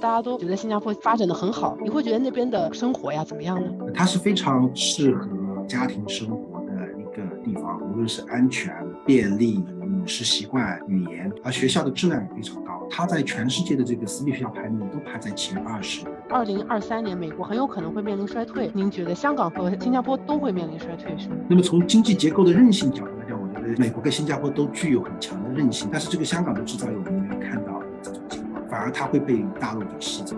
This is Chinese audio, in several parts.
大家都觉得新加坡发展的很好，你会觉得那边的生活呀怎么样呢？它是非常适合家庭生活的一个地方，无论是安全、便利、饮食习惯、语言，而学校的质量也非常高。它在全世界的这个私立学校排名都排在前二十。二零二三年，美国很有可能会面临衰退，您觉得香港和新加坡都会面临衰退是吗？那么从经济结构的韧性角度来讲，我觉得美国跟新加坡都具有很强的韧性，但是这个香港的制造业我们没有看到而它会被大陆给吸走。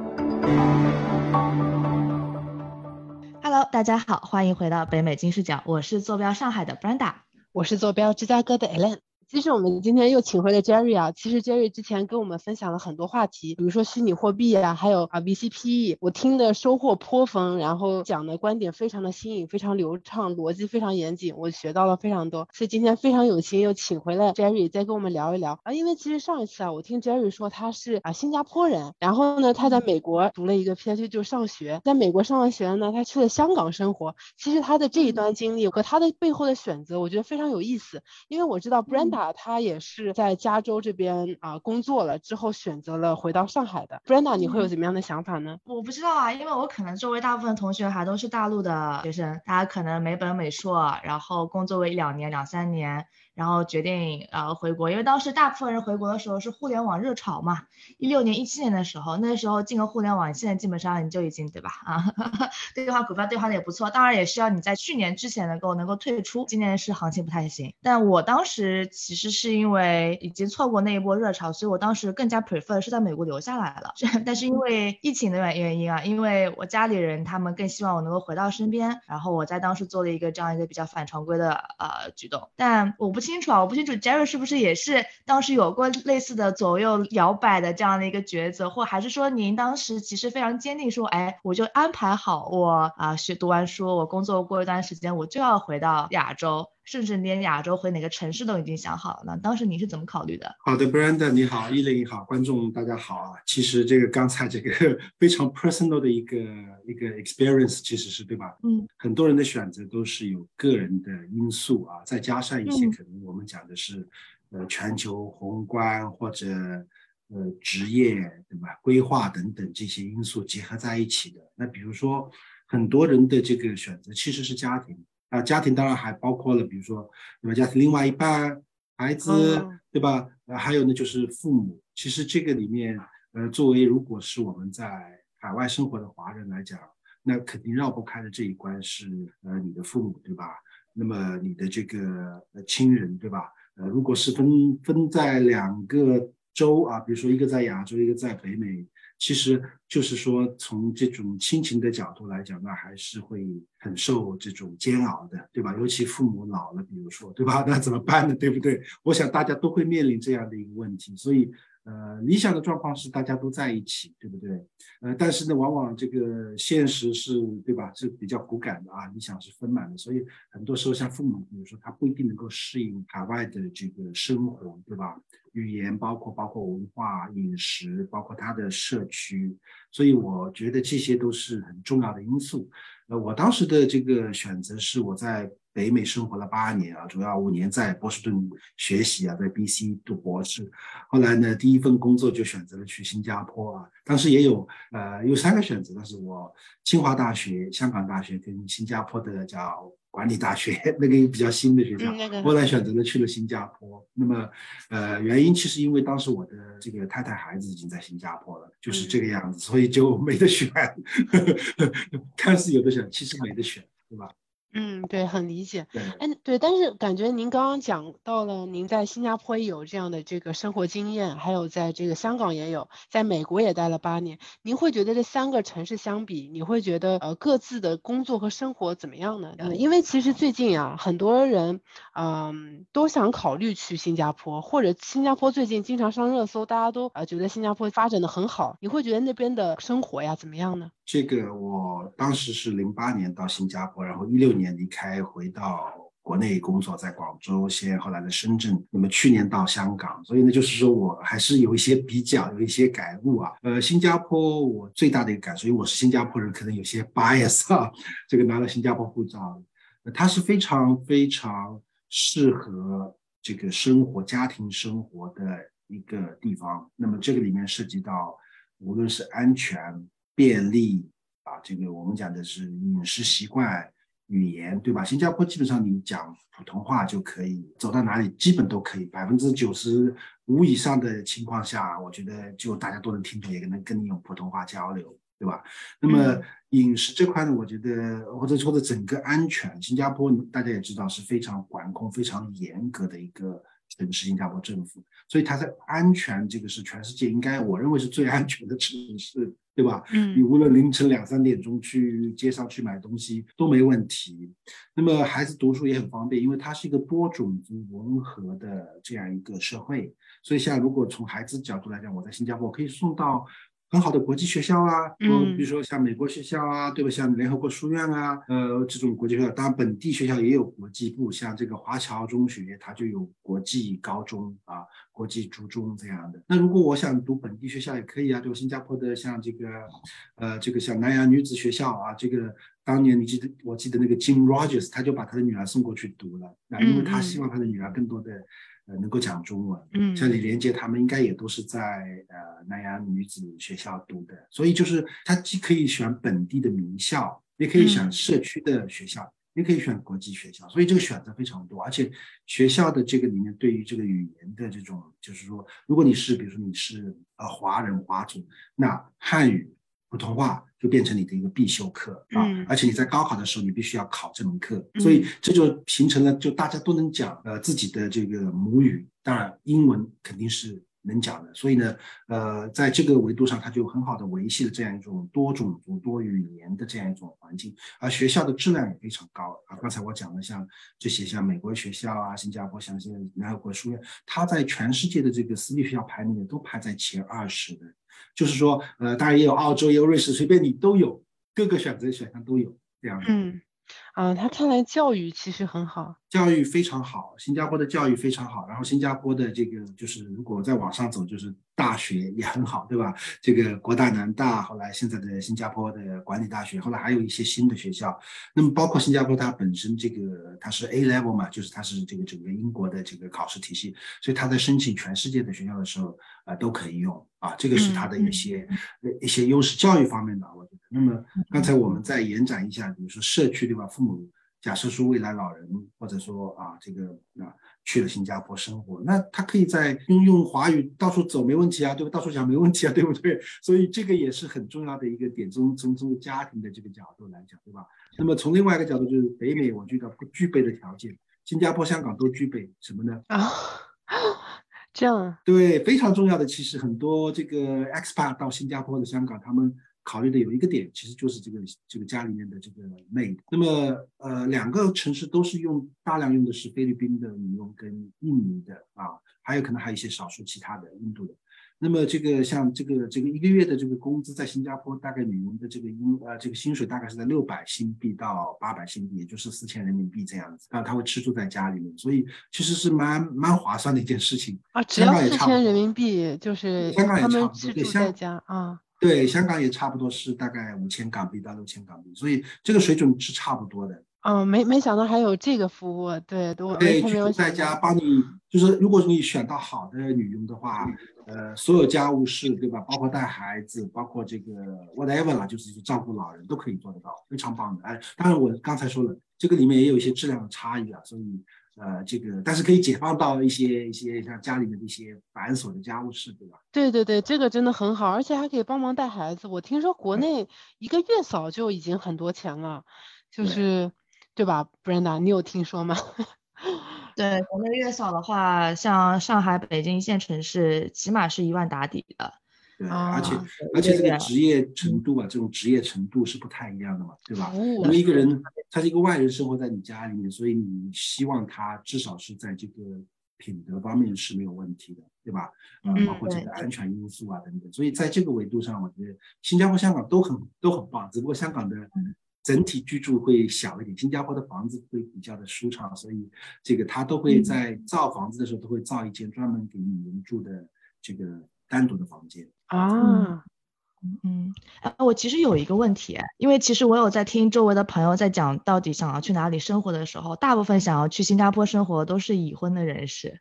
Hello，大家好，欢迎回到北美金视角，我是坐标上海的 Brenda，我是坐标芝加哥的 Ellen。其实我们今天又请回了 Jerry 啊。其实 Jerry 之前跟我们分享了很多话题，比如说虚拟货币啊，还有啊 VCPE，我听的收获颇丰，然后讲的观点非常的新颖，非常流畅，逻辑非常严谨，我学到了非常多。所以今天非常有幸又请回了 Jerry，再跟我们聊一聊啊。因为其实上一次啊，我听 Jerry 说他是啊新加坡人，然后呢他在美国读了一个 PhD 就上学，在美国上完学呢，他去了香港生活。其实他的这一段经历和他的背后的选择，我觉得非常有意思，因为我知道 Brenda。他也是在加州这边啊工作了之后选择了回到上海的。Brenda，你会有怎么样的想法呢？我不知道啊，因为我可能周围大部分同学还都是大陆的学生，大家可能美本美硕，然后工作个一两年、两三年。然后决定呃回国，因为当时大部分人回国的时候是互联网热潮嘛，一六年、一七年的时候，那时候进个互联网，现在基本上你就已经对吧？啊，兑换股票兑换的也不错，当然也需要你在去年之前能够能够退出，今年是行情不太行。但我当时其实是因为已经错过那一波热潮，所以我当时更加 prefer 是在美国留下来了。但是因为疫情的原原因啊，因为我家里人他们更希望我能够回到身边，然后我在当时做了一个这样一个比较反常规的呃举动，但我不。清楚啊，我不清楚 Jerry 是不是也是当时有过类似的左右摇摆的这样的一个抉择，或还是说您当时其实非常坚定说，哎，我就安排好我啊学读完书，我工作过一段时间，我就要回到亚洲。甚至连亚洲回哪个城市都已经想好了呢？当时你是怎么考虑的？好的，Brenda 你好，伊磊你好，观众大家好啊。其实这个刚才这个 非常 personal 的一个一个 experience，其实是对吧？嗯，很多人的选择都是有个人的因素啊，再加上一些可能我们讲的是呃全球宏观或者呃职业对吧？规划等等这些因素结合在一起的。那比如说很多人的这个选择其实是家庭。啊，家庭当然还包括了，比如说，那么家庭另外一半、孩子，对吧？呃，还有呢，就是父母。其实这个里面，呃，作为如果是我们在海外生活的华人来讲，那肯定绕不开的这一关是，呃，你的父母，对吧？那么你的这个呃亲人，对吧？呃，如果是分分在两个州啊，比如说一个在亚洲，一个在北美。其实就是说，从这种亲情的角度来讲，那还是会很受这种煎熬的，对吧？尤其父母老了，比如说，对吧？那怎么办呢？对不对？我想大家都会面临这样的一个问题。所以，呃，理想的状况是大家都在一起，对不对？呃，但是呢，往往这个现实是，对吧？是比较骨感的啊。理想是丰满的，所以很多时候像父母，比如说他不一定能够适应海外的这个生活，对吧？语言包括包括文化、饮食，包括他的社区，所以我觉得这些都是很重要的因素。呃，我当时的这个选择是我在北美生活了八年啊，主要五年在波士顿学习啊，在 BC 读博士。后来呢，第一份工作就选择了去新加坡啊。当时也有呃有三个选择，但是我清华大学、香港大学跟新加坡的叫。管理大学 那个比较新的学校，后来选择了去了新加坡。那么，呃，原因其实因为当时我的这个太太孩子已经在新加坡了，就是这个样子，所以就没得选。看似有的选，其实没得选，对吧？嗯，对，很理解。哎，对，但是感觉您刚刚讲到了，您在新加坡也有这样的这个生活经验，还有在这个香港也有，在美国也待了八年。您会觉得这三个城市相比，你会觉得呃各自的工作和生活怎么样呢？嗯，因为其实最近啊，很多人嗯都想考虑去新加坡，或者新加坡最近经常上热搜，大家都呃觉得新加坡发展的很好。你会觉得那边的生活呀怎么样呢？这个我当时是零八年到新加坡，然后一六年离开回到国内工作，在广州先，后来在深圳，那么去年到香港，所以呢，就是说我还是有一些比较，有一些感悟啊。呃，新加坡我最大的一个感受，因为我是新加坡人，可能有些 bias 啊，这个拿了新加坡护照，它是非常非常适合这个生活、家庭生活的一个地方。那么这个里面涉及到。无论是安全、便利啊，这个我们讲的是饮食习惯、语言，对吧？新加坡基本上你讲普通话就可以，走到哪里基本都可以，百分之九十五以上的情况下，我觉得就大家都能听懂，也能跟你用普通话交流，对吧？那么饮食这块呢，我觉得或者说的整个安全，新加坡大家也知道是非常管控、非常严格的一个。城市，新加坡政府，所以它的安全，这个是全世界应该我认为是最安全的城市，对吧？嗯，你无论凌晨两三点钟去街上去买东西都没问题。那么孩子读书也很方便，因为它是一个多种族融合的这样一个社会，所以像如果从孩子角度来讲，我在新加坡可以送到。很好的国际学校啊，嗯，比如说像美国学校啊，对吧？像联合国书院啊，呃，这种国际学校，当然本地学校也有国际部，像这个华侨中学，它就有国际高中啊，国际初中这样的。那如果我想读本地学校也可以啊，就新加坡的像这个，呃，这个像南洋女子学校啊，这个当年你记得，我记得那个 Jim Rogers，他就把他的女儿送过去读了，那因为他希望他的女儿更多的。呃，能够讲中文，嗯，像李连杰他们应该也都是在呃南洋女子学校读的，所以就是他既可以选本地的名校，也可以选社区的学校，也可以选国际学校，所以这个选择非常多，而且学校的这个里面对于这个语言的这种，就是说，如果你是比如说你是呃华人华族，那汉语。普通话就变成你的一个必修课啊，而且你在高考的时候你必须要考这门课，所以这就形成了就大家都能讲呃自己的这个母语，当然英文肯定是能讲的，所以呢，呃，在这个维度上，它就很好的维系了这样一种多种族多语言的这样一种环境，而学校的质量也非常高啊。刚才我讲了像这些像美国学校啊，新加坡像现在联合国书院，它在全世界的这个私立学校排名都排在前二十的。就是说，呃，当然也有澳洲，也有瑞士，随便你都有，各个选择选项都有这样。嗯，啊，他看来教育其实很好，教育非常好，新加坡的教育非常好。然后新加坡的这个就是，如果再往上走，就是。大学也很好，对吧？这个国大、南大，后来现在的新加坡的管理大学，后来还有一些新的学校。那么包括新加坡，它本身这个它是 A level 嘛，就是它是这个整个英国的这个考试体系，所以它在申请全世界的学校的时候啊都可以用啊，这个是它的一些一些优势，教育方面的我觉得。那么刚才我们再延展一下，比如说社区对吧？父母假设说未来老人或者说啊这个啊。去了新加坡生活，那他可以在用用华语到处走没问题啊，对吧？到处讲没问题啊，对不对？所以这个也是很重要的一个点，从从从家庭的这个角度来讲，对吧？那么从另外一个角度，就是北美，我觉得不具备的条件，新加坡、香港都具备什么呢？啊，这样啊？对，非常重要的，其实很多这个 expat 到新加坡的香港，他们。考虑的有一个点，其实就是这个这个家里面的这个 maid。那么呃，两个城市都是用大量用的是菲律宾的女佣跟印尼的啊，还有可能还有一些少数其他的印度的。那么这个像这个这个一个月的这个工资在新加坡大概女佣的这个薪呃这个薪水大概是在六百新币到八百新币，也就是四千人民币这样子啊，他会吃住在家里面，所以其实是蛮蛮划算的一件事情啊。只要四千人民币就是香港也差不多，对，在家啊。对，香港也差不多是大概五千港币到六千港币，所以这个水准是差不多的。嗯，没没想到还有这个服务，对，都对，居住在家帮你，就是如果你选到好的女佣的话，呃，所有家务事，对吧？包括带孩子，包括这个 whatever 啦，就是照顾老人都可以做得到，非常棒的。哎，当然我刚才说了，这个里面也有一些质量的差异啊，所以。呃，这个但是可以解放到一些一些像家里面的一些繁琐的家务事，对吧？对对对，这个真的很好，而且还可以帮忙带孩子。我听说国内一个月嫂就已经很多钱了，就是对吧，Brenda？你有听说吗？对，国内月嫂的话，像上海、北京一线城市，起码是一万打底的。对，而且而且这个职业程度啊，这种职业程度是不太一样的嘛，对吧？因为一个人他是一个外人生活在你家里面，所以你希望他至少是在这个品德方面是没有问题的，对吧？啊，包括这个安全因素啊等等。所以在这个维度上，我觉得新加坡、香港都很都很棒，只不过香港的整体居住会小一点，新加坡的房子会比较的舒畅，所以这个他都会在造房子的时候都会造一间专门给女人住的这个单独的房间。啊，嗯，哎，我其实有一个问题，因为其实我有在听周围的朋友在讲到底想要去哪里生活的时候，大部分想要去新加坡生活都是已婚的人士，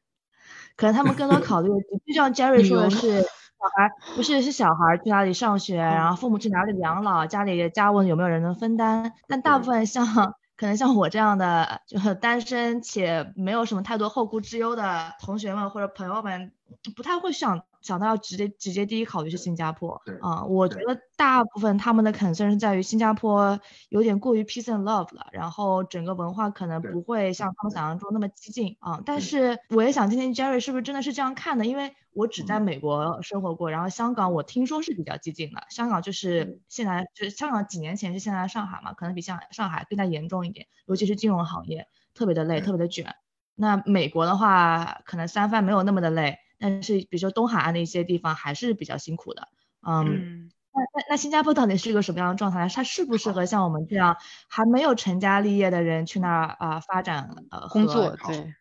可能他们更多考虑，就像 Jerry 说的是小，孩不是是小孩去哪里上学，然后父母去哪里养老，家里家务有没有人能分担？但大部分像可能像我这样的，就是单身且没有什么太多后顾之忧的同学们或者朋友们，不太会想。想到要直接直接第一考虑是新加坡，啊，我觉得大部分他们的 concern 是在于新加坡有点过于 peace and love 了，然后整个文化可能不会像他们想象中那么激进啊。但是我也想听听 Jerry 是不是真的是这样看的，因为我只在美国生活过，然后香港我听说是比较激进的，香港就是现在就是香港几年前是现在的上海嘛，可能比像上海更加严重一点，尤其是金融行业特别的累，特别的卷。那美国的话，可能三番没有那么的累。但是，比如说东海岸的一些地方还是比较辛苦的，嗯，那那那新加坡到底是一个什么样的状态？它适不适合像我们这样还没有成家立业的人去那儿啊发展呃工作？对。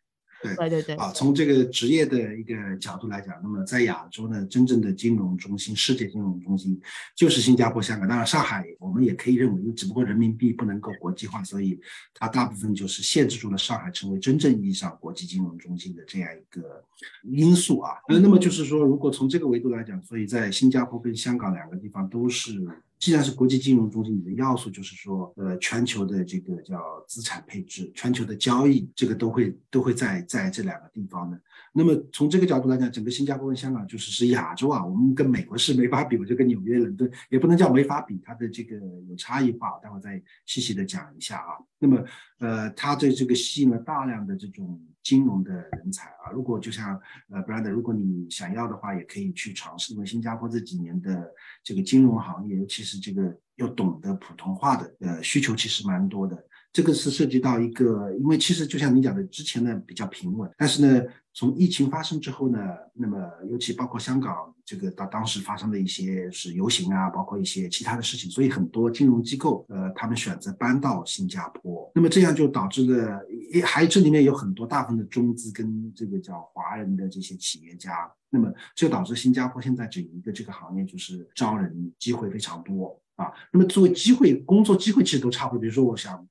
对对对啊，从这个职业的一个角度来讲，那么在亚洲呢，真正的金融中心、世界金融中心就是新加坡、香港。当然，上海我们也可以认为，因为只不过人民币不能够国际化，所以它大部分就是限制住了上海成为真正意义上国际金融中心的这样一个因素啊。呃，那么就是说，如果从这个维度来讲，所以在新加坡跟香港两个地方都是。既然是国际金融中心，你的要素就是说，呃，全球的这个叫资产配置、全球的交易，这个都会都会在在这两个地方的。那么从这个角度来讲，整个新加坡跟香港就是是亚洲啊，我们跟美国是没法比，我就跟纽约、伦敦也不能叫没法比，它的这个有差异化，待会再细细的讲一下啊。那么，呃，它对这个吸引了大量的这种金融的人才啊。如果就像呃，Brand，如果你想要的话，也可以去尝试，因为新加坡这几年的这个金融行业，尤其是这个要懂得普通话的，呃，需求其实蛮多的。这个是涉及到一个，因为其实就像你讲的，之前呢比较平稳，但是呢，从疫情发生之后呢，那么尤其包括香港这个当当时发生的一些是游行啊，包括一些其他的事情，所以很多金融机构呃，他们选择搬到新加坡，那么这样就导致了，也还这里面有很多大部分的中资跟这个叫华人的这些企业家，那么就导致新加坡现在整一个这个行业就是招人机会非常多。啊，那么作为机会，工作机会其实都差不多。比如说，我想，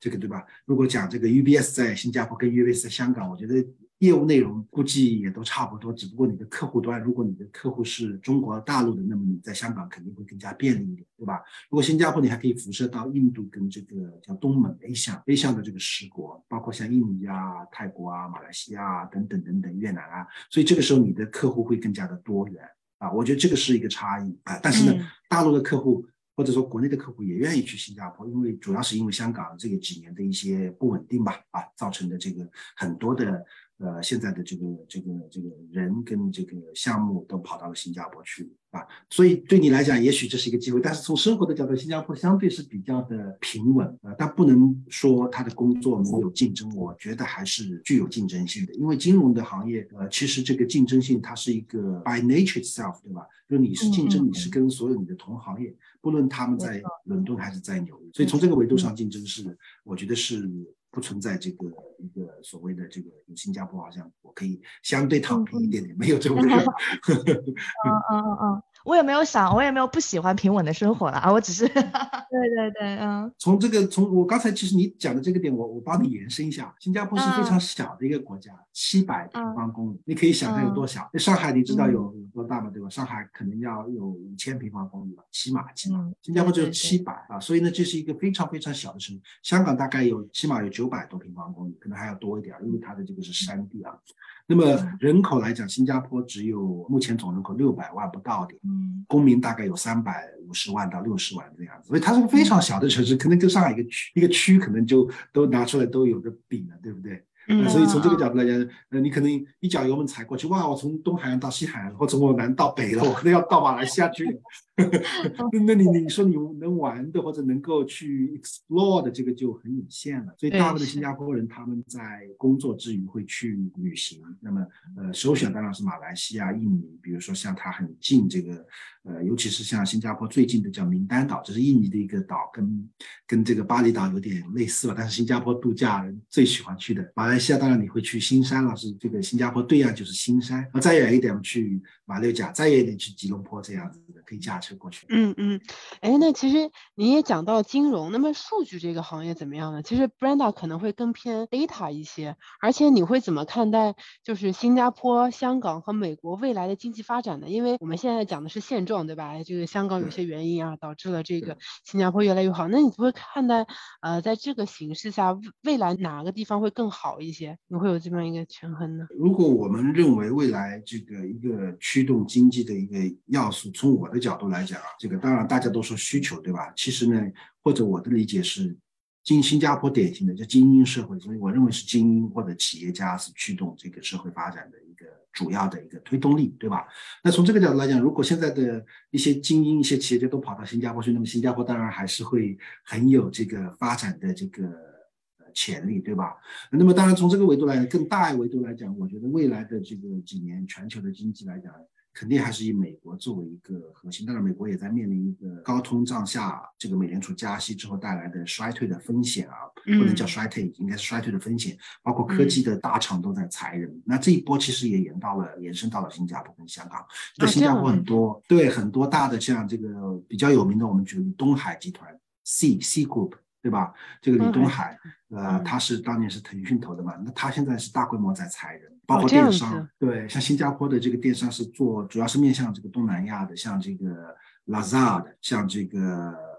这个对吧？如果讲这个 UBS 在新加坡跟 UBS 在香港，我觉得业务内容估计也都差不多。只不过你的客户端，如果你的客户是中国大陆的，那么你在香港肯定会更加便利一点，对吧？如果新加坡你还可以辐射到印度跟这个叫东盟 A 项 A 项的这个十国，包括像印尼啊、泰国啊、马来西亚啊等等等等，越南啊，所以这个时候你的客户会更加的多元啊。我觉得这个是一个差异啊。但是呢，大陆的客户。或者说国内的客户也愿意去新加坡，因为主要是因为香港这个几年的一些不稳定吧，啊，造成的这个很多的呃现在的这个这个这个人跟这个项目都跑到了新加坡去。啊，所以对你来讲，也许这是一个机会，但是从生活的角度，新加坡相对是比较的平稳啊，但不能说他的工作没有竞争，我觉得还是具有竞争性的，因为金融的行业，呃，其实这个竞争性它是一个 by nature itself，对吧？就你是竞争，你是跟所有你的同行业，不论他们在伦敦还是在纽约，所以从这个维度上竞争是，我觉得是。不存在这个一个所谓的这个，新加坡好像我可以相对躺平一点点，没有这么。嗯嗯嗯嗯，我也没有想，我也没有不喜欢平稳的生活了啊，我只是。对对对，嗯。从这个从我刚才其实你讲的这个点，我我帮你延伸一下，新加坡是非常小的一个国家，七百平方公里，你可以想象有多小。上海你知道有有多大吗？对吧？上海可能要有五千平方公里吧，起码起码。新加坡只有七百啊，所以呢，这是一个非常非常小的城市。香港大概有起码有九。九百多平方公里，可能还要多一点，因为它的这个是山地啊。那么人口来讲，新加坡只有目前总人口六百万不到点，嗯，公民大概有三百五十万到六十万这样子，所以它是个非常小的城市，可能跟上海一个区一个区可能就都拿出来都有个比了，对不对？嗯，所以从这个角度来讲，呃，你可能一脚油门踩过去，哇，我从东海岸到西海岸，或从我南到北了，我可能要到马来西亚去。那你你说你能玩的或者能够去 explore 的这个就很有限了。所以大部分的新加坡人他们在工作之余会去旅行。那么呃，首选当然是马来西亚、印尼，比如说像它很近这个呃，尤其是像新加坡最近的叫名丹岛，这是印尼的一个岛，跟跟这个巴厘岛有点类似吧。但是新加坡度假人最喜欢去的。马来西亚当然你会去新山了，是这个新加坡对岸就是新山。那再远一点去马六甲，再远一点去吉隆坡这样子的可以驾。车过去。嗯嗯，哎，那其实你也讲到金融，那么数据这个行业怎么样呢？其实 Brenda 可能会更偏 data 一些，而且你会怎么看待就是新加坡、香港和美国未来的经济发展呢？因为我们现在讲的是现状，对吧？这个香港有些原因啊，导致了这个新加坡越来越好。那你会看待呃，在这个形势下，未来哪个地方会更好一些？你会有这么一个权衡呢？如果我们认为未来这个一个驱动经济的一个要素，从我的角度来讲啊，这个当然大家都说需求，对吧？其实呢，或者我的理解是，新新加坡典型的叫精英社会，所以我认为是精英或者企业家是驱动这个社会发展的一个主要的一个推动力，对吧？那从这个角度来讲，如果现在的一些精英、一些企业家都跑到新加坡去，那么新加坡当然还是会很有这个发展的这个呃潜力，对吧？那么当然从这个维度来更大一维度来讲，我觉得未来的这个几年全球的经济来讲。肯定还是以美国作为一个核心，当然美国也在面临一个高通胀下，这个美联储加息之后带来的衰退的风险啊，不能叫衰退，应该是衰退的风险。包括科技的大厂都在裁人，那这一波其实也延到了，延伸到了新加坡跟香港。在新加坡很多，对很多大的像这个比较有名的，我们举例东海集团 C C Group。对吧？这个李东海，呃，他是当年是腾讯投的嘛？那他现在是大规模在裁人，包括电商。对，像新加坡的这个电商是做，主要是面向这个东南亚的，像这个 Lazada，像这个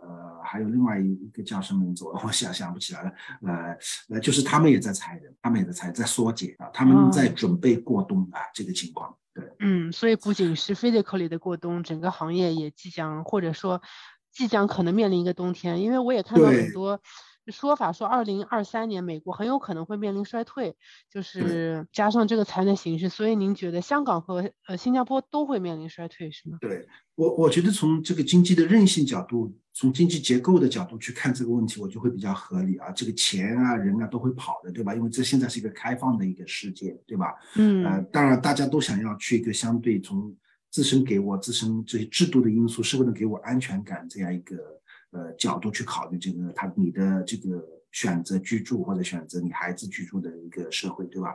呃，还有另外一个叫什么名字，我想想不起来了。呃呃，就是他们也在裁人，他们也在裁，在缩减啊，他们在准备过冬啊，这个情况。对，嗯，所以不仅是 physically 的过冬，整个行业也即将或者说。即将可能面临一个冬天，因为我也看到很多说法，说二零二三年美国很有可能会面临衰退，就是加上这个财政形势，所以您觉得香港和呃新加坡都会面临衰退是吗？对我，我觉得从这个经济的韧性角度，从经济结构的角度去看这个问题，我就会比较合理啊。这个钱啊人啊都会跑的，对吧？因为这现在是一个开放的一个世界，对吧？嗯，呃，当然大家都想要去一个相对从。自身给我自身这些制度的因素，是不是能给我安全感？这样一个呃角度去考虑这个，他你的这个。选择居住或者选择你孩子居住的一个社会，对吧？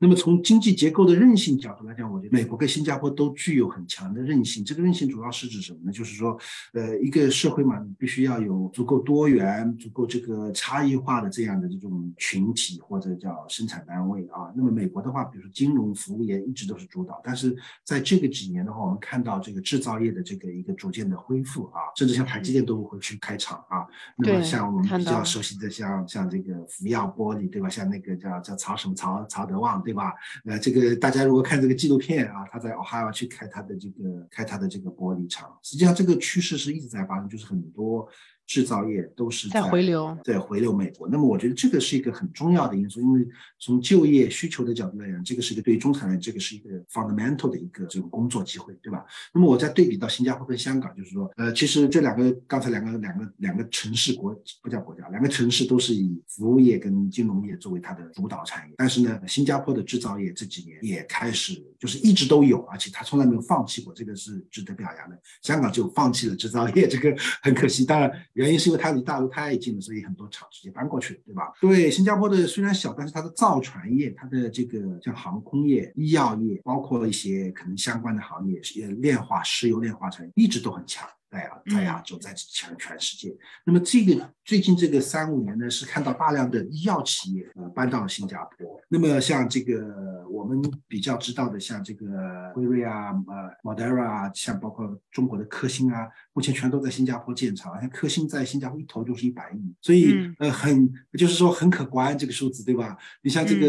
那么从经济结构的韧性角度来讲，我觉得美国跟新加坡都具有很强的韧性。这个韧性主要是指什么呢？就是说，呃，一个社会嘛，必须要有足够多元、足够这个差异化的这样的这种群体或者叫生产单位啊。那么美国的话，比如说金融服务业一直都是主导，但是在这个几年的话，我们看到这个制造业的这个一个逐渐的恢复啊，甚至像台积电都会去开厂啊。那么像我们比较熟悉的像。像这个福耀玻璃，对吧？像那个叫叫曹什么曹曹德旺，对吧？呃，这个大家如果看这个纪录片啊，他在还要去开他的这个开他的这个玻璃厂，实际上这个趋势是一直在发生，就是很多。制造业都是在回流，在回流美国。那么我觉得这个是一个很重要的因素，因为从就业需求的角度来讲，这个是一个对于中产人，这个是一个 fundamental 的一个这种工作机会，对吧？那么我再对比到新加坡跟香港，就是说，呃，其实这两个刚才两个两个两个城市国不叫国家，两个城市都是以服务业跟金融业作为它的主导产业。但是呢，新加坡的制造业这几年也开始就是一直都有，而且它从来没有放弃过，这个是值得表扬的。香港就放弃了制造业，这个很可惜。当然。原因是因为它离大陆太近了，所以很多厂直接搬过去了，对吧？对，新加坡的虽然小，但是它的造船业、它的这个像航空业、医药业，包括一些可能相关的行业，是炼化、石油炼化产业一直都很强。在亚在亚洲，在全全世界。那么这个最近这个三五年呢，是看到大量的医药企业呃搬到了新加坡。那么像这个我们比较知道的，像这个辉瑞啊、呃 Moderna 啊，像包括中国的科兴啊，目前全都在新加坡建厂。像科兴在新加坡一投就是一百亿，所以呃很就是说很可观这个数字，对吧？你像这个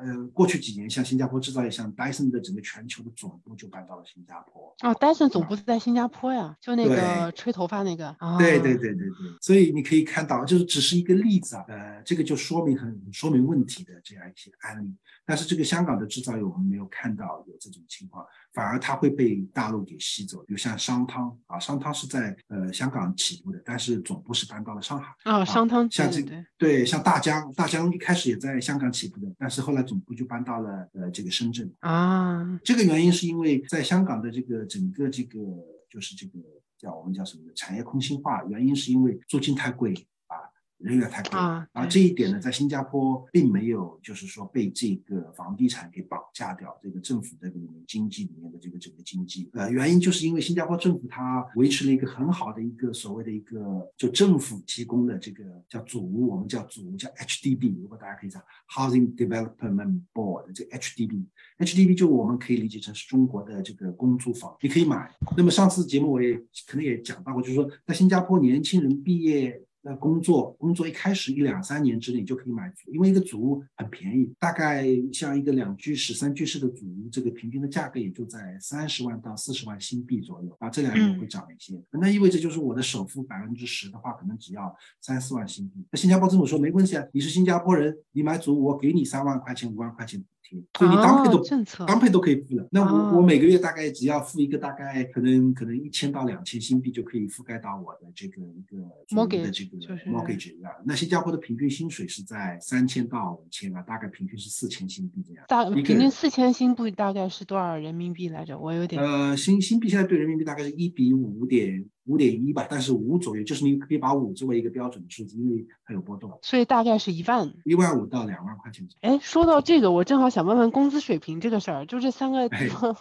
呃过去几年，像新加坡制造业，像戴森的整个全球的总部就搬到了新加坡。哦，戴森总部是在新加坡呀，就那个。呃，吹头发那个，对对对对对，所以你可以看到，就是只是一个例子啊，呃，这个就说明很说明问题的这样一些案例。但是这个香港的制造业，我们没有看到有这种情况，反而它会被大陆给吸走。比如像商汤啊，商汤是在呃香港起步的，但是总部是搬到了上海。啊，商汤像这对，像大疆，大疆一开始也在香港起步的，但是后来总部就搬到了呃这个深圳。啊，这个原因是因为在香港的这个整个这个就是这个。叫我们叫什么？产业空心化，原因是因为租金太贵啊，人员太贵啊啊，对这一点呢，在新加坡并没有就是说被这个房地产给绑架掉，这个政府这个里面经济里面的这个整个经济，呃，原因就是因为新加坡政府它维持了一个很好的一个所谓的一个就政府提供的这个叫组屋，我们叫组屋叫 HDB，如果大家可以找 Housing Development Board 这个 HDB，HDB 就我们可以理解成是中国的这个公租房，你可以买。那么上次节目我也可能也讲到过，就是说在新加坡年轻人毕业。那工作工作一开始一两三年之内就可以买足，因为一个组屋很便宜，大概像一个两居室、三居室的组屋，这个平均的价格也就在三十万到四十万新币左右啊。这两年会涨一些，那意味着就是我的首付百分之十的话，可能只要三四万新币。那新加坡政府说没关系啊，你是新加坡人，你买组屋我给你三万块钱、五万块钱所以你当配都、当配都可以付了。那我、哦我每个月大概只要付一个大概可能可能一千到两千新币就可以覆盖到我的这个一个组屋的 Mortgage，这个 mortgage 啊。那新加坡的平均薪水是在三千到五千啊，大概平均是四千新币这样。大平均四千新币大概是多少人民币来着？我有点呃，新新币现在对人民币大概是一比五点五点一吧，但是五左右，就是你可以把五作为一个标准的数字，因为它有波动，所以大概是一万。一万五到两万块钱。哎，说到这个，我正好想问问工资水平这个事儿，就这三个地哎方，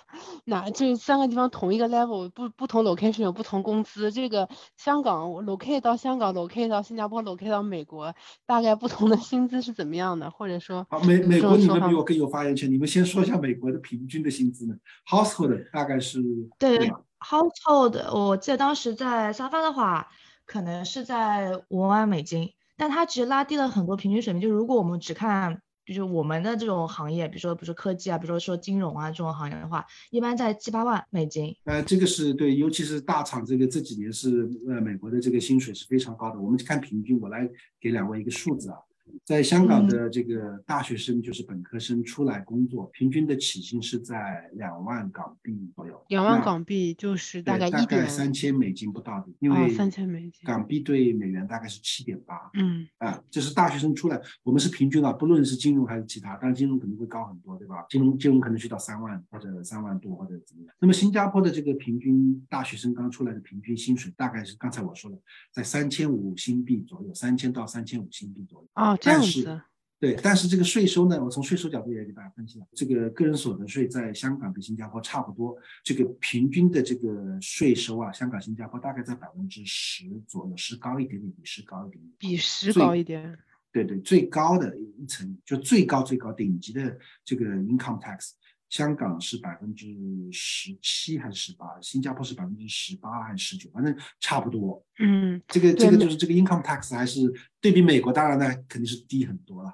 哪这三个地方同一个 level，不不同 location 有不同工资。这个香港我 locate 到香港，locate 到新加坡，locate 到美国，大概不同的薪资是怎么样的？或者说，好，美美国你们比我更有发言权，你们先说一下美国的平均的薪资呢？Household 大概是对吗 household，我记得当时在沙发的话，可能是在五万美金，但它其实拉低了很多平均水平。就如果我们只看，就是我们的这种行业，比如说比如说科技啊，比如说说金融啊这种行业的话，一般在七八万美金。呃，这个是对，尤其是大厂，这个这几年是呃美国的这个薪水是非常高的。我们看平均，我来给两位一个数字啊，在香港的这个大学生就是本科生出来工作，平均的起薪是在两万港币左右，两万港币就是大对大概一点三千美金不到的，因啊为三千美金港币对美元大概是七点八。嗯啊，这是大学生出来，我们是平均啊，不论是金融还是其他，当然金融肯定会高很多，对吧？金融金融可能去到三万或者三万多或者怎么样。那么新加坡的这个平均大学生刚出来的平均薪水大概是刚才我说的，在三千五新币左右，三千到三千五新币左右。哦这样但是子对，但是这个税收呢，我从税收角度也给大家分析了，这个个人所得税在香港跟新加坡差不多，这个平均的这个税收啊，香港、新加坡大概在百分之十左右，十高一点点，比十高一点点。比十高一点。对对，最高的一层就最高最高顶级的这个 income tax，香港是百分之十七还是十八，新加坡是百分之十八还是十九，反正差不多。嗯，这个这个就是这个 income tax 还是对比美国，当然呢肯定是低很多了，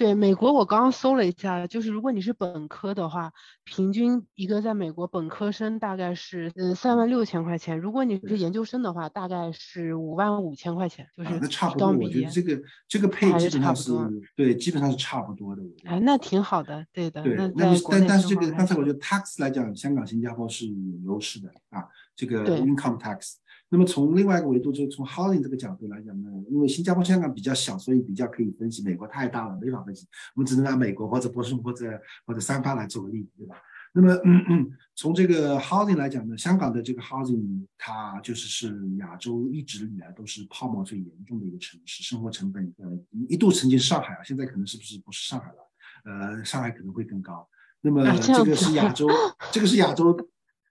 对美国我刚刚搜了一下，就是如果你是本科的话，平均一个在美国本科生大概是呃三万六千块钱，如果你是研究生的话，大概是五万五千块钱，就啊，是那差不多。我觉得这个这个配还是基本上是差不多对，基本上是差不多的。哎，那挺好的，对的。对，那但但是这个刚才我觉得 tax 来讲，香港、新加坡是有优势的啊，这个 income tax。那么从另外一个维度，就是从 housing 这个角度来讲呢，因为新加坡、香港比较小，所以比较可以分析。美国太大了，没法分析，我们只能拿美国或者波士顿或者或者三藩来做个例子，对吧？那么，嗯嗯，从这个 housing 来讲呢，香港的这个 housing 它就是是亚洲一直以来都是泡沫最严重的一个城市，生活成本呃一度曾经上海啊，现在可能是不是不是上海了？呃，上海可能会更高。那么这个是亚洲，这个是亚洲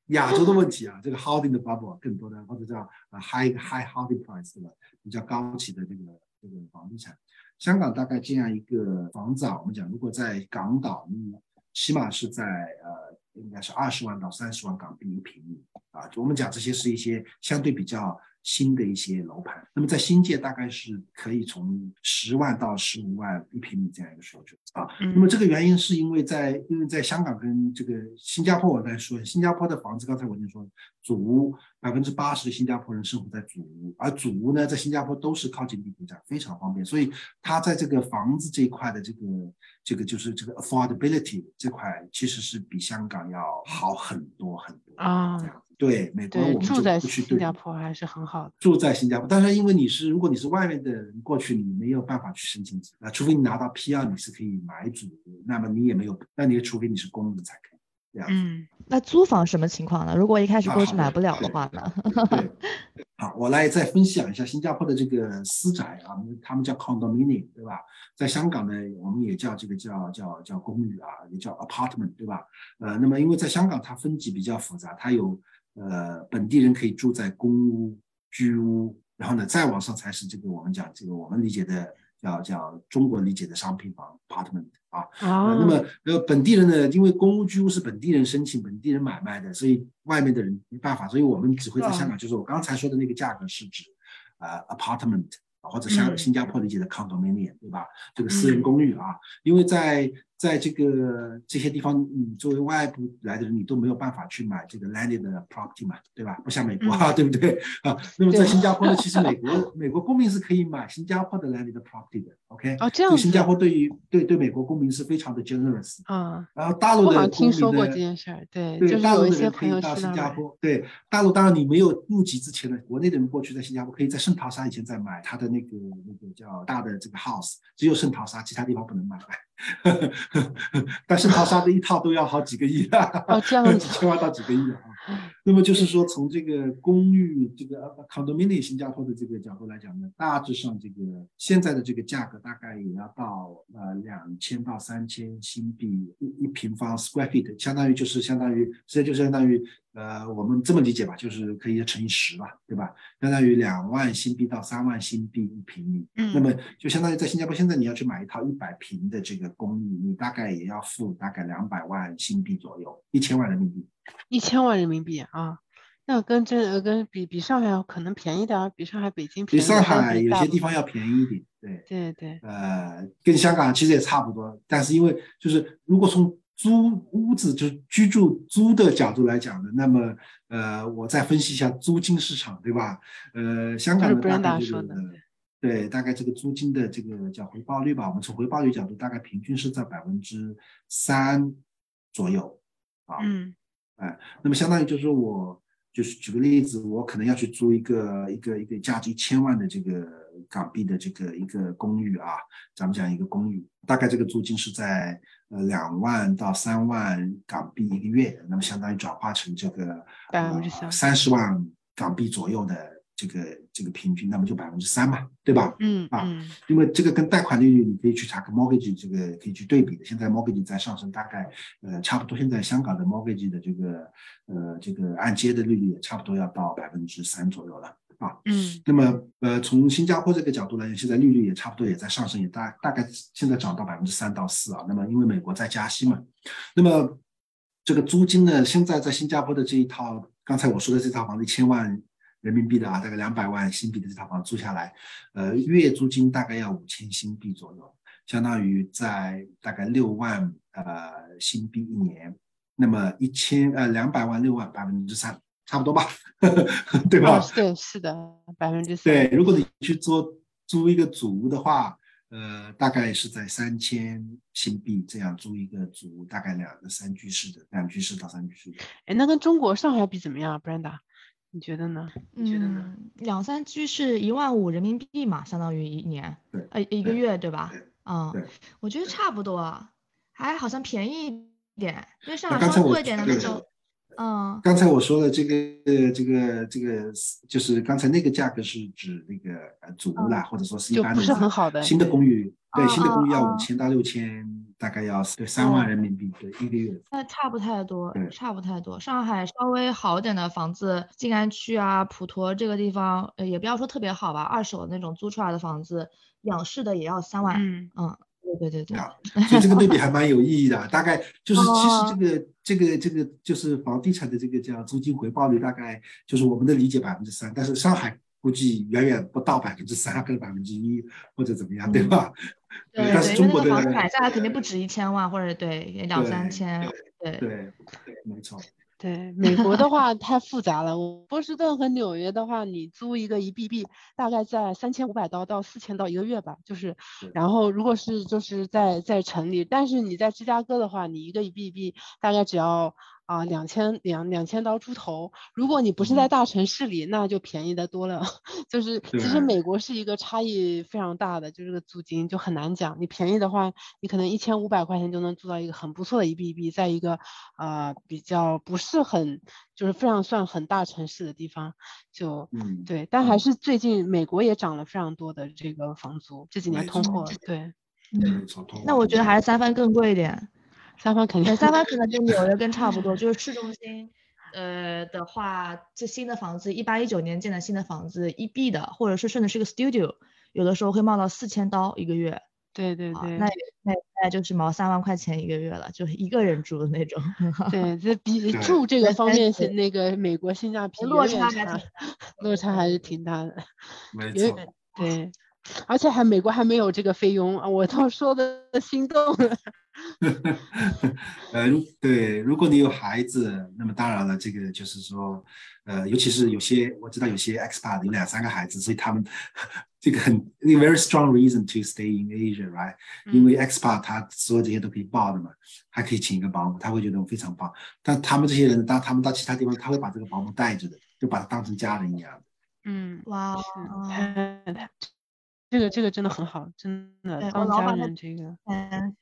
亚洲的问题啊，这个 housing 的 bubble 更多的或者叫呃 high high housing price 对吧？比较高企的这个这个房地产。香港大概这样一个房子啊，我们讲如果在港岛，嗯，起码是在呃应该是二十万到三十万港币一平米啊。我们讲这些是一些相对比较新的一些楼盘。那么在新界大概是可以从十万到十五万一平米这样一个水准啊。嗯那么这个原因是因为在因为在香港跟这个新加坡，我在说新加坡的房子，刚才我已经说了，祖屋百分之八十的新加坡人生活在祖屋，而祖屋呢在新加坡都是靠近地铁站，非常方便，所以它在这个房子这一块的这个这个就是这个 affordability 这块其实是比香港要好很多很多啊这样子。对，美国我们就住在不去对新加坡还是很好的。住在新加坡，但是因为你是如果你是外面的人过去，你没有办法去申请啊，除非你拿到 PR，你是可以买主，那么你也没有，那你除非你是公民才可以。这样。嗯，那租房什么情况呢？如果一开始过去买不了的话呢？对，好，我来再分享一下新加坡的这个私宅啊，他们叫 condominium，对吧？在香港呢，我们也叫这个叫叫叫公寓啊，也叫 apartment，对吧？呃，那么因为在香港它分级比较复杂，它有呃本地人可以住在公屋、居屋，然后呢再往上才是这个我们讲这个我们理解的叫叫中国理解的商品房 apartment 啊。啊，那么呃，本地人呢，因为公屋居屋是本地人申请、本地人买卖的，所以外面的人没办法，所以我们只会在香港，就是我刚才说的那个价格是指呃 apartment 或者像嗯新加坡理解的 condominium，对吧？这个私人公寓啊，因为在在这个这些地方，你作为外部来的人，你都没有办法去买这个 landed property 嘛，对吧？不像美国啊，对不对啊？那么在新加坡呢，其实美国美国公民是可以买新加坡的 landed property 的，OK？哦这样子就新加坡对于对对美国公民是非常的 generous。啊，然后大陆的公民听说过呢这件事儿，对，对大陆的人可以到新加坡，对大陆当然你没有入籍之前呢，国内的人过去在新加坡可以在圣淘沙以前再买他的那个那个叫大的这个 house，只有圣淘沙，其他地方不能买。但是淘沙的一套都要好几个亿啊，哦这样子几千万到几个亿啊。那么就是说，从这个公寓这个呃 condominium 新加坡的这个角度来讲呢，大致上这个现在的这个价格大概也要到呃两千到三千新币一一平方 square feet，相当于就是相当于，实际就相当于呃我们这么理解吧，就是可以乘以十吧，对吧？相当于两万新币到三万新币一平米。嗯那么就相当于在新加坡，现在你要去买一套一百平的这个公寓，你大概也要付大概两百万新币左右，一千万人民币。一千万人民币啊，那跟这呃跟比比上海可能便宜点儿，比上海、北京比便宜比，上海有些地方要便宜一点，对，对对，呃，跟香港其实也差不多，但是因为就是如果从租屋子就是居住租的角度来讲的，那么呃，我再分析一下租金市场，对吧？呃，香港的就是大概这个说的对，大概这个租金的这个叫回报率吧，我们从回报率角度，大概平均是在百分之三左右啊。嗯那么相当于就是说我就是举个例子，我可能要去租一个一个一个价值一千万的这个港币的这个一个公寓啊，咱们讲一个公寓，大概这个租金是在呃两万到三万港币一个月，那么相当于转化成这个百分之三十万港币左右的这个这个平均，那么就百分之三嘛，对吧？啊嗯啊因为这个跟贷款利率你可以去查个 mortgage 这个可以去对比的。现在 mortgage 在上升，大概呃差不多，现在香港的 mortgage 的这个呃这个按揭的利率也差不多要到百分之三左右了啊。嗯那么呃从新加坡这个角度来讲，现在利率也差不多也在上升，也大大概现在涨到百分之三到四啊。那么因为美国在加息嘛，那么这个租金呢，现在在新加坡的这一套，刚才我说的这套房子一千万人民币的啊，大概两百万新币的这套房租下来，呃，月租金大概要五千新币左右，相当于在大概六万呃新币一年。那么一千呃两百万六万百分之三，差不多吧，对吧？哦对是的，百分之三，对，如果你去做租一个主屋的话，呃，大概是在三千新币这样租一个主屋，大概两个三居室的，两居室到三居室的。哎，那跟中国上海比怎么样，Brenda？你觉得呢？你觉得呢？嗯，两三居是一万五人民币嘛，相当于一年，对呃，一个月对吧对？嗯，我觉得差不多，还好像便宜一点，因为上海稍微贵一点的那对种，嗯，刚才我说的这个这个这个，就是刚才那个价格是指那个呃祖屋啦，或者说是一般的就不是很好的新的公寓，对哦新的公寓要哦五千到六千，大概要对三万人民币对一个月。那差不太多对，差不太多。上海稍微好点的房子，静安区啊、普陀这个地方，呃，也不要说特别好吧，二手那种租出来的房子，两室的也要三万。嗯嗯，对对对对，啊，所以这个对比还蛮有意义的。大概 就是，其哦实这个这个这个就是房地产的这个叫租金回报率，大概就是我们的理解百分之三，但是上海估计远远不到百分之三，可能百分之一或者怎么样，对吧？对但是中国的那个房子买下来肯定不止一千万，或者对两三对千，对对对，没错。对，美国的话太复杂了。我波士顿和纽约的话，你租一个一 B B 大概在三千五百刀到四千刀一个月吧，就是对，然后如果是就是在在城里，但是你在芝加哥的话，你一个一 B B 大概只要啊两千两两千刀出头。如果你不是在大城市里，那就便宜的多了。就是其实美国是一个差异非常大的，就这个租金就很难讲。你便宜的话，你可能一千五百块钱就能租到一个很不错的一 B B，在一个呃比较不是很就是非常算很大城市的地方，就嗯对。但还是最近美国也涨了非常多的这个房租，这几年通货对。嗯，那我觉得还是三藩更贵一点，三藩肯定，三藩可能跟纽约跟差不多，就是市中心，呃的话，这新的房子，一八一九年建的新的房子，一 B 的，或者是甚至是个 studio，有的时候会冒到四千刀一个月。对对对，那那那就是毛三万块钱一个月了，就是一个人住的那种。对，这 比住这个方面是那个美国性价比落差还 落差还是挺大的。没错，对。而且还美国还没有这个费用啊，我倒说的心动了。呃，对，如果你有孩子，那么当然了，这个就是说，呃，尤其是有些我知道有些 expat 有两三个孩子，所以他们这个很 very strong reason to stay in Asia，right？因为 expat 他所有这些都可以报的嘛，还可以请一个保姆，他会觉得非常棒。但他们这些人，当他们到其他地方，他会把这个保姆带着的，就把他当成家人一样。嗯，哇，太 太。这个这个真的很好，真的当家人这个，嗯，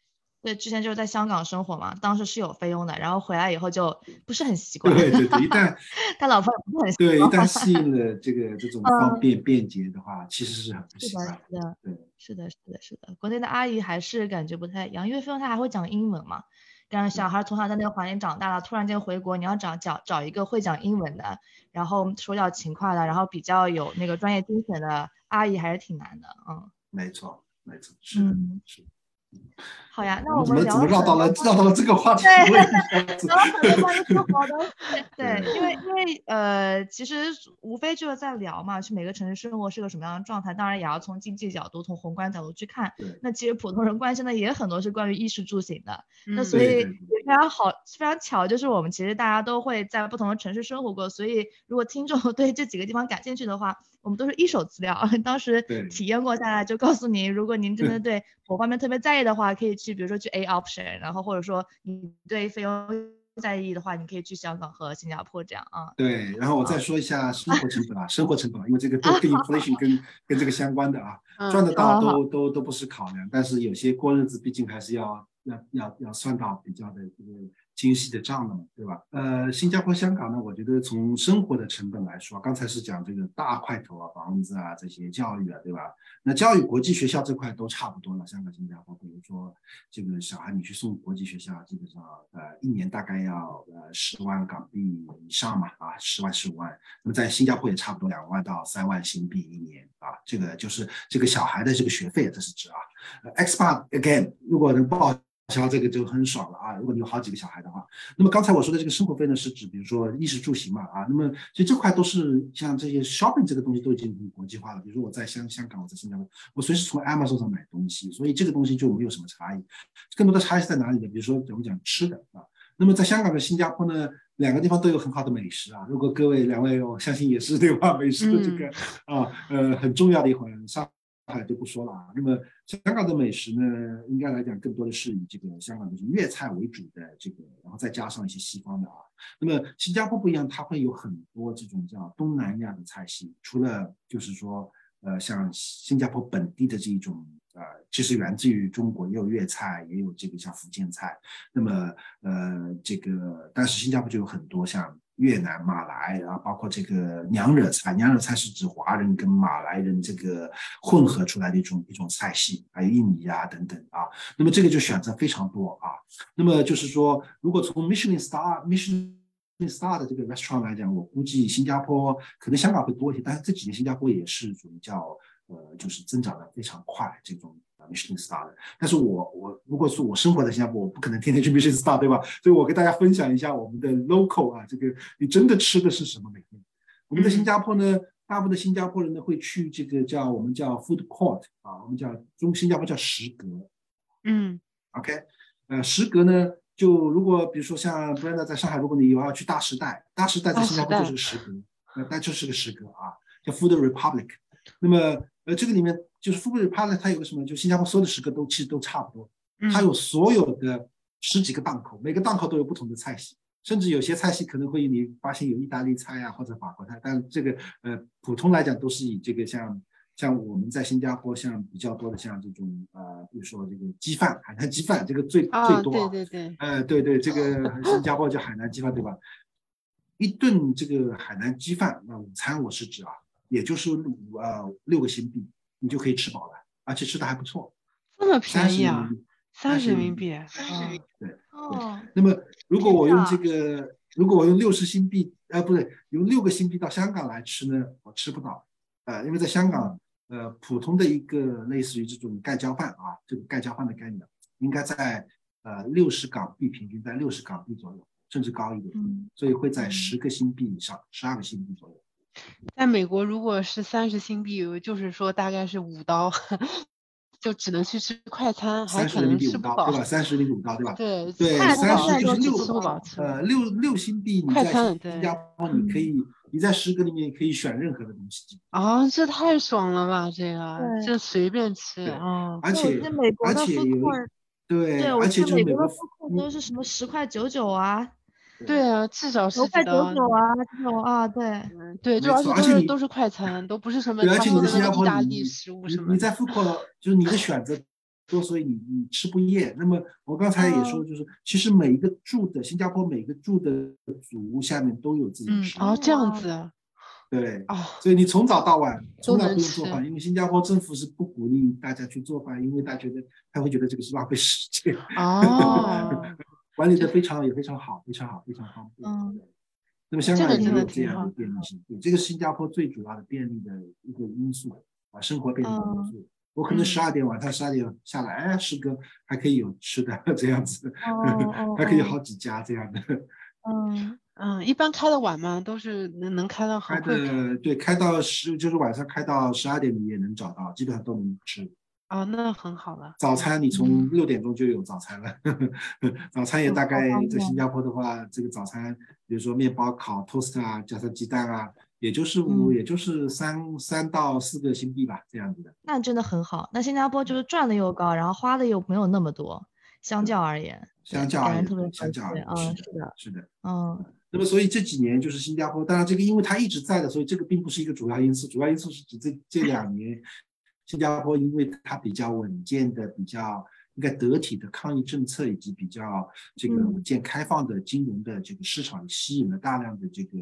对，之前就是在香港生活嘛，当时是有费用的，然后回来以后就不是很习惯。对对对，一旦他老婆也不是很对，一旦适应了这个这种方便便捷的话，其实是很不习惯的。对，是的，是的，是的，国内的阿姨还是感觉不太一样，因为费用她还会讲英文嘛。让小孩从小在那个环境长大了，突然间回国，你要找找找一个会讲英文的，然后手脚勤快的，然后比较有那个专业精神的阿姨，还是挺难的，嗯。没错，没错，是的，是。好呀，那我们怎么绕到了 绕到了这个话题？对，聊了很多关于生活的。对，因为因为呃，其实无非就是在聊嘛，去每个城市生活是个什么样的状态。当然也要从经济角度、从宏观角度去看。那其实普通人关心的也很多是关于衣食住行的。那所以也非常好，非常巧，就是我们其实大家都会在不同的城市生活过。所以如果听众 对这几个地方感兴趣的话，我们都是一手资料，当时体验过下来，就告诉您，如果您真的对某方面特别在意的话，可以去，比如说去 A option，然后或者说你对费用在意的话，你可以去香港和新加坡这样啊。对，然后我再说一下生活成本啊，生活成本，因为这个都 跟 inflation 跟跟这个相关的啊，赚得到都都都不是考量，但是有些过日子毕竟还是要要要要算到比较的这个。精细的账了嘛，对吧？呃，新加坡、香港呢，我觉得从生活的成本来说，刚才是讲这个大块头啊，房子啊，这些教育啊，对吧？那教育国际学校这块都差不多了，香港、新加坡，比如说这个小孩你去送国际学校，基本上呃一年大概要呃十万港币以上嘛，啊，十万十五万。那么在新加坡也差不多两万到三万新币一年啊，这个就是这个小孩的这个学费，这是指啊。Expat again，如果能报。销这个就很爽了啊！如果你有好几个小孩的话，那么刚才我说的这个生活费呢，是指比如说衣食住行嘛啊。那么其实这块都是像这些 shopping 这个东西都已经很国际化了。比如说我在香香港，我在新加坡，我随时从 Amazon 上买东西，所以这个东西就没有什么差异。更多的差异是在哪里呢？比如说我们讲吃的啊。那么在香港和新加坡呢，两个地方都有很好的美食啊。如果各位两位，我相信也是对吧？美食的这个啊呃很重要的一环上。海就不说了啊。那么香港的美食呢，应该来讲更多的是以这个香港的粤菜为主的这个，然后再加上一些西方的啊。那么新加坡不一样，它会有很多这种叫东南亚的菜系，除了就是说呃像新加坡本地的这一种呃，其实源自于中国，也有粤菜，也有这个像福建菜。那么呃这个，但是新加坡就有很多像。越南、马来啊，包括这个娘惹菜，娘惹菜是指华人跟马来人这个混合出来的一种一种菜系，还有印尼啊等等啊。那么这个就选择非常多啊。那么就是说，如果从 Michelin Star Michelin Star 的这个 restaurant 来讲，我估计新加坡可能香港会多一些，但是这几年新加坡也是属于叫呃，就是增长的非常快这种。Michelin Star 的，但是我我如果说我生活在新加坡，我不可能天天去 Michelin Star，对吧？所以我跟大家分享一下我们的 local 啊，这个你真的吃的是什么每天？我们在新加坡呢，大部分的新加坡人呢会去这个叫我们叫 food court 啊，我们叫中新加坡叫食阁，嗯，OK，呃，食阁呢，就如果比如说像 Brenda 在上海，如果你有要去大时代，大时代在新加坡就是个食阁，呃，那就是个食阁啊，叫 Food Republic，那么呃这个里面。就是 Food Republic，它有个什么？就新加坡所有的食阁都其实都差不多，它有所有的十几个档口，每个档口都有不同的菜系，甚至有些菜系可能会你发现有意大利菜啊或者法国菜，但这个呃普通来讲都是以这个像像我们在新加坡像比较多的像这种呃比如说这个鸡饭海南鸡饭这个最最多啊，对对对，呃对对这个新加坡叫海南鸡饭对吧？一顿这个海南鸡饭，那午餐我是指啊，也就是五呃六个新币，你就可以吃饱了，而且吃的还不错。这么便宜啊？三十人民币。三十人民币。对。哦。那么如果我用这个，如果我用六十新币，呃，不对，用六个新币到香港来吃呢，我吃不到。呃，因为在香港，呃，普通的一个类似于这种盖浇饭啊，这个盖浇饭的概念，应该在呃六十港币，平均在六十港币左右。甚至高一点，所以会在十个新币以上，十二个新币左右。在美国，如果是三十新币，就是说大概是五刀，就只能去吃快餐，还可能吃不饱，对吧？三十人民币五刀，对吧？对对，三十就是六刀。呃，六六新币，你在新加坡你可以，你在十个里面可以选任何的东西。啊，这太爽了吧！这个，这随便吃啊。而且而且有对，而且美国的都是什么十块九九啊？对啊，至少是快九九啊，这种啊，对，对，主要是都是都是快餐，都不是什么而且你的新加坡意大利食物什么。你在复刻，就是你的选择多，所以你你吃不厌。那么我刚才也说，就是其实每一个住的新加坡每个住的组屋下面都有自己的食哦，这样子。对，啊所以你从早到晚从来不用做饭，因为新加坡政府是不鼓励大家去做饭，因为大家觉得他会觉得这个是浪费时间。哦。管理的非常也非常好，非常好，非常方便。嗯，那么香港也有这样的便利性，对，这个是新加坡最主要的便利的一个因素啊，生活便利的因素。我可能十二点晚上十二点下来，哎，师哥还可以有吃的 这样子，还可以好几家这样的。嗯嗯，一般开的晚吗？都是能能开到开的对，开到十就是晚上开到十二点你也能找到，基本上都能吃。啊，那很好了。早餐你从六点钟就有早餐了，早餐也大概在新加坡的话，这个早餐，比如说面包烤 toast 啊，加上鸡蛋啊，也就是五，也就是三三到四个新币吧，这样子的。那真的很好。那新加坡就是赚的又高，然后花的又没有那么多，相较而言，相较而言，相较而言，嗯，是的，是的，嗯。那么所以这几年就是新加坡，当然这个因为它一直在的，所以这个并不是一个主要因素，主要因素是指这这两年。新加坡因为它比较稳健的、比较应该得体的抗疫政策，以及比较这个稳健开放的金融的这个市场，吸引了大量的这个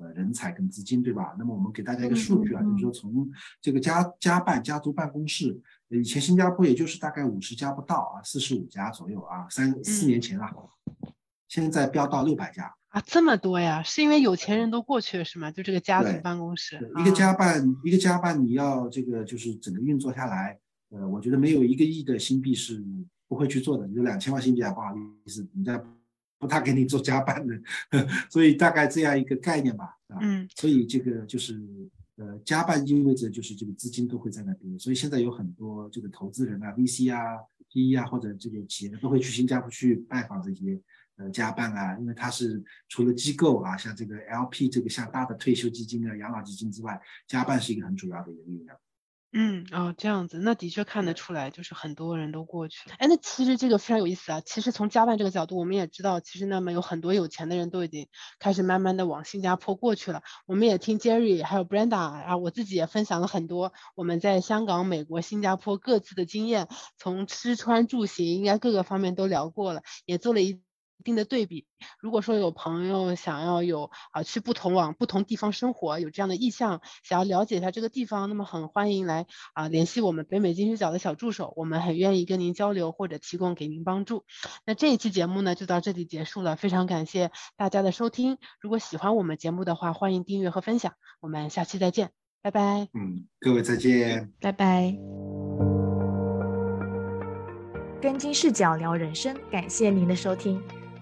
呃人才跟资金，对吧？那么我们给大家一个数据啊，就是说从这个家家办家族办公室，以前新加坡也就是大概五十家不到啊，四十五家左右啊，三四年前啊，现在飙到六百家。啊，这么多呀？是因为有钱人都过去了是吗？就这个家族办公室，一个家办一个家办，你要这个就是整个运作下来，呃，我觉得没有一个亿的新币是不会去做的。有两千万新币啊，不好意思，人家不大给你做加班的，所以大概这样一个概念吧，啊，嗯，所以这个就是呃，加办意味着就是这个资金都会在那边，所以现在有很多这个投资人啊、VC 啊、PE 啊或者这个企业都会去新加坡去拜访这些。呃，家办啊，因为它是除了机构啊，像这个 LP 这个像大的退休基金啊、养老基金之外，家办是一个很主要的一个力量。嗯，哦，这样子，那的确看得出来，就是很多人都过去。哎，那其实这个非常有意思啊。其实从家办这个角度，我们也知道，其实那么有很多有钱的人都已经开始慢慢的往新加坡过去了。我们也听 Jerry 还有 Brenda 啊，我自己也分享了很多我们在香港、美国、新加坡各自的经验，从吃穿住行应该各个方面都聊过了，也做了一。一定的对比，如果说有朋友想要有啊去不同往不同地方生活，有这样的意向，想要了解一下这个地方，那么很欢迎来啊联系我们北美金视角的小助手，我们很愿意跟您交流或者提供给您帮助。那这一期节目呢就到这里结束了，非常感谢大家的收听。如果喜欢我们节目的话，欢迎订阅和分享。我们下期再见，拜拜。嗯，各位再见，拜拜。跟金视角聊人生，感谢您的收听。